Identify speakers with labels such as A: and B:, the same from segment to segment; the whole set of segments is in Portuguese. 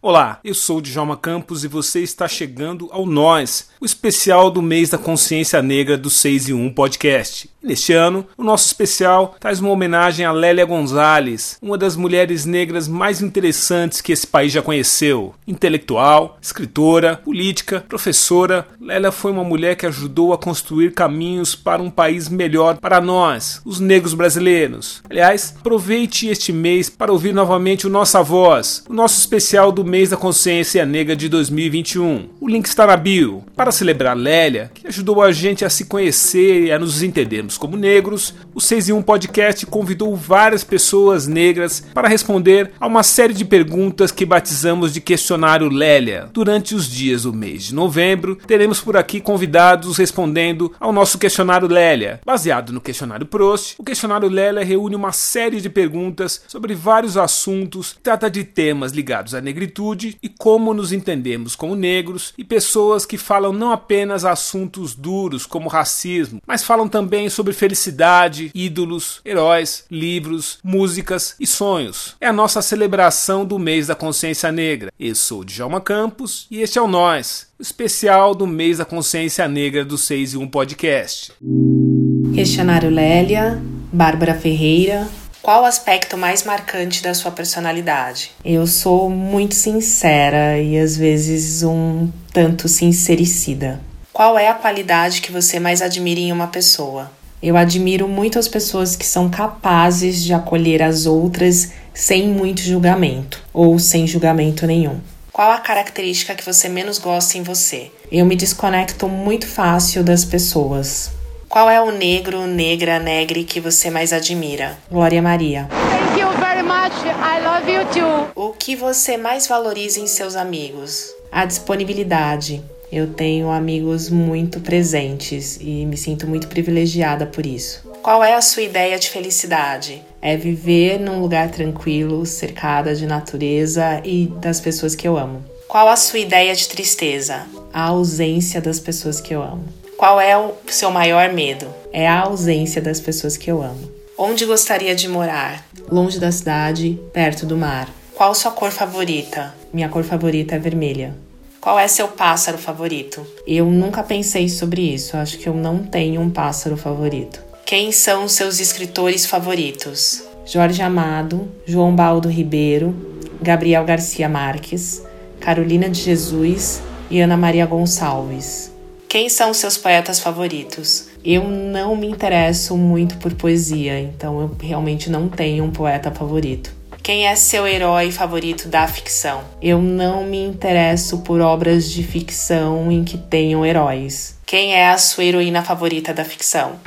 A: Olá, eu sou Djalma Campos e você está chegando ao Nós, o especial do mês da consciência negra do 6 e 1 podcast. Neste ano, o nosso especial traz uma homenagem a Lélia Gonzalez, uma das mulheres negras mais interessantes que esse país já conheceu. Intelectual, escritora, política, professora, Lélia foi uma mulher que ajudou a construir caminhos para um país melhor para nós, os negros brasileiros. Aliás, aproveite este mês para ouvir novamente o Nossa Voz, o nosso especial do mês da consciência negra de 2021. O link está na bio. Para celebrar Lélia, que ajudou a gente a se conhecer e a nos entendermos como negros, o 6 em 1 Podcast convidou várias pessoas negras para responder a uma série de perguntas que batizamos de questionário Lélia. Durante os dias do mês de novembro, teremos por aqui convidados respondendo ao nosso questionário Lélia. Baseado no questionário Prost, o questionário Lélia reúne uma série de perguntas sobre vários assuntos, trata de temas ligados à negritude e como nos entendemos como negros e pessoas que falam não apenas assuntos duros como racismo, mas falam também sobre felicidade, ídolos, heróis, livros, músicas e sonhos. É a nossa celebração do mês da consciência negra. Eu sou Djalma Campos e este é o Nós, o especial do mês da consciência negra do 6 e 1 podcast.
B: Questionário Lélia, Bárbara Ferreira. Qual o aspecto mais marcante da sua personalidade? Eu sou muito sincera e às vezes um tanto sincericida. Qual é a qualidade que você mais admira em uma pessoa? Eu admiro muito as pessoas que são capazes de acolher as outras sem muito julgamento ou sem julgamento nenhum. Qual a característica que você menos gosta em você? Eu me desconecto muito fácil das pessoas. Qual é o negro, negra, negre que você mais admira? Glória Maria.
C: Thank you very much. I love you too.
B: O que você mais valoriza em seus amigos? A disponibilidade. Eu tenho amigos muito presentes e me sinto muito privilegiada por isso. Qual é a sua ideia de felicidade? É viver num lugar tranquilo, cercada de natureza e das pessoas que eu amo. Qual a sua ideia de tristeza? A ausência das pessoas que eu amo. Qual é o seu maior medo? É a ausência das pessoas que eu amo. Onde gostaria de morar? Longe da cidade, perto do mar. Qual sua cor favorita? Minha cor favorita é vermelha. Qual é seu pássaro favorito? Eu nunca pensei sobre isso. Acho que eu não tenho um pássaro favorito. Quem são seus escritores favoritos? Jorge Amado, João Baldo Ribeiro, Gabriel Garcia Marques, Carolina de Jesus e Ana Maria Gonçalves. Quem são seus poetas favoritos? Eu não me interesso muito por poesia, então eu realmente não tenho um poeta favorito. Quem é seu herói favorito da ficção? Eu não me interesso por obras de ficção em que tenham heróis. Quem é a sua heroína favorita da ficção?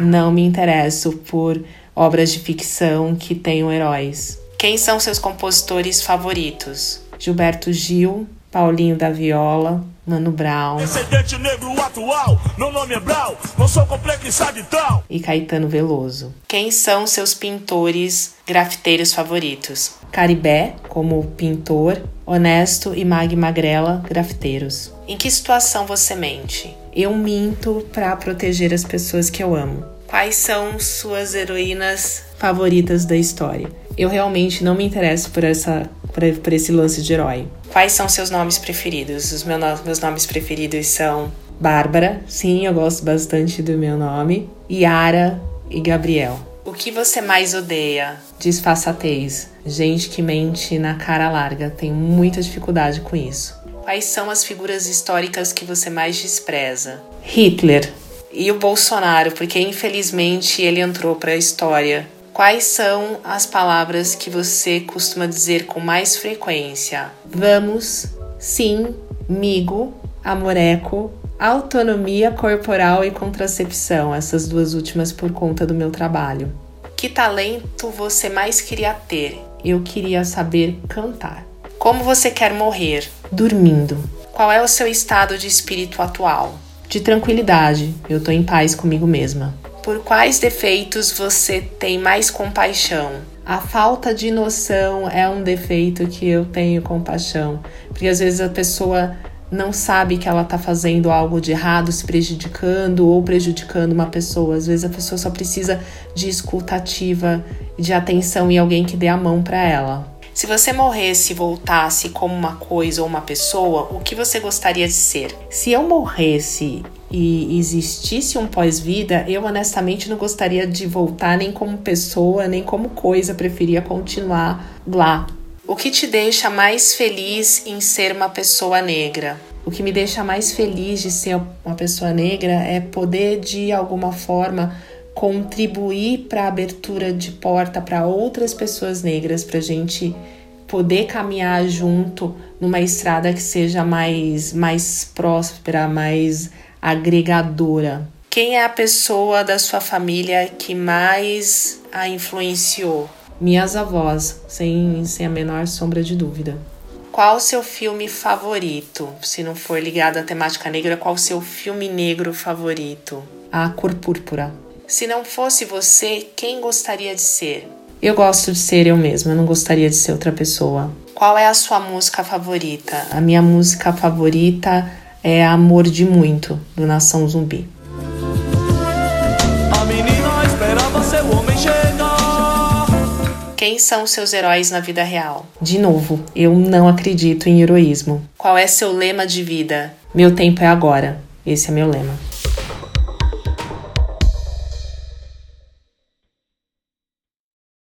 B: Não me interesso por obras de ficção que tenham heróis. Quem são seus compositores favoritos? Gilberto Gil, Paulinho da Viola, Mano Brown.
D: Descendente negro atual, meu nome é Brown, não sou complexado então.
B: E Caetano Veloso. Quem são seus pintores grafiteiros favoritos? Caribé, como pintor, Honesto e Mag Magrela, grafiteiros. Em que situação você mente? Eu minto para proteger as pessoas que eu amo. Quais são suas heroínas favoritas da história? Eu realmente não me interesso por essa por, por esse lance de herói. Quais são seus nomes preferidos? Os meu, meus nomes preferidos são Bárbara, sim, eu gosto bastante do meu nome, Yara e Gabriel. O que você mais odeia? Disfarçatez. Gente que mente na cara larga. Tenho muita dificuldade com isso. Quais são as figuras históricas que você mais despreza? Hitler. E o Bolsonaro, porque infelizmente ele entrou para a história Quais são as palavras que você costuma dizer com mais frequência? Vamos, sim, migo, amoreco, autonomia corporal e contracepção, essas duas últimas por conta do meu trabalho. Que talento você mais queria ter? Eu queria saber cantar. Como você quer morrer? Dormindo. Qual é o seu estado de espírito atual? De tranquilidade, eu tô em paz comigo mesma. Por quais defeitos você tem mais compaixão? A falta de noção é um defeito que eu tenho compaixão, porque às vezes a pessoa não sabe que ela está fazendo algo de errado, se prejudicando ou prejudicando uma pessoa. Às vezes a pessoa só precisa de escutativa, de atenção e alguém que dê a mão para ela. Se você morresse e voltasse como uma coisa ou uma pessoa, o que você gostaria de ser? Se eu morresse e existisse um pós-vida, eu honestamente não gostaria de voltar nem como pessoa, nem como coisa, preferia continuar lá. O que te deixa mais feliz em ser uma pessoa negra? O que me deixa mais feliz de ser uma pessoa negra é poder de alguma forma contribuir para a abertura de porta para outras pessoas negras, para a gente poder caminhar junto numa estrada que seja mais, mais próspera, mais agregadora. Quem é a pessoa da sua família que mais a influenciou? Minhas avós, sem, sem a menor sombra de dúvida. Qual o seu filme favorito? Se não for ligado à temática negra, qual o seu filme negro favorito? A Cor Púrpura. Se não fosse você, quem gostaria de ser? Eu gosto de ser eu mesma, eu não gostaria de ser outra pessoa. Qual é a sua música favorita? A minha música favorita é Amor de Muito, do Nação Zumbi. A menina esperava seu homem chegar. Quem são seus heróis na vida real? De novo, eu não acredito em heroísmo. Qual é seu lema de vida? Meu tempo é agora. Esse é meu lema.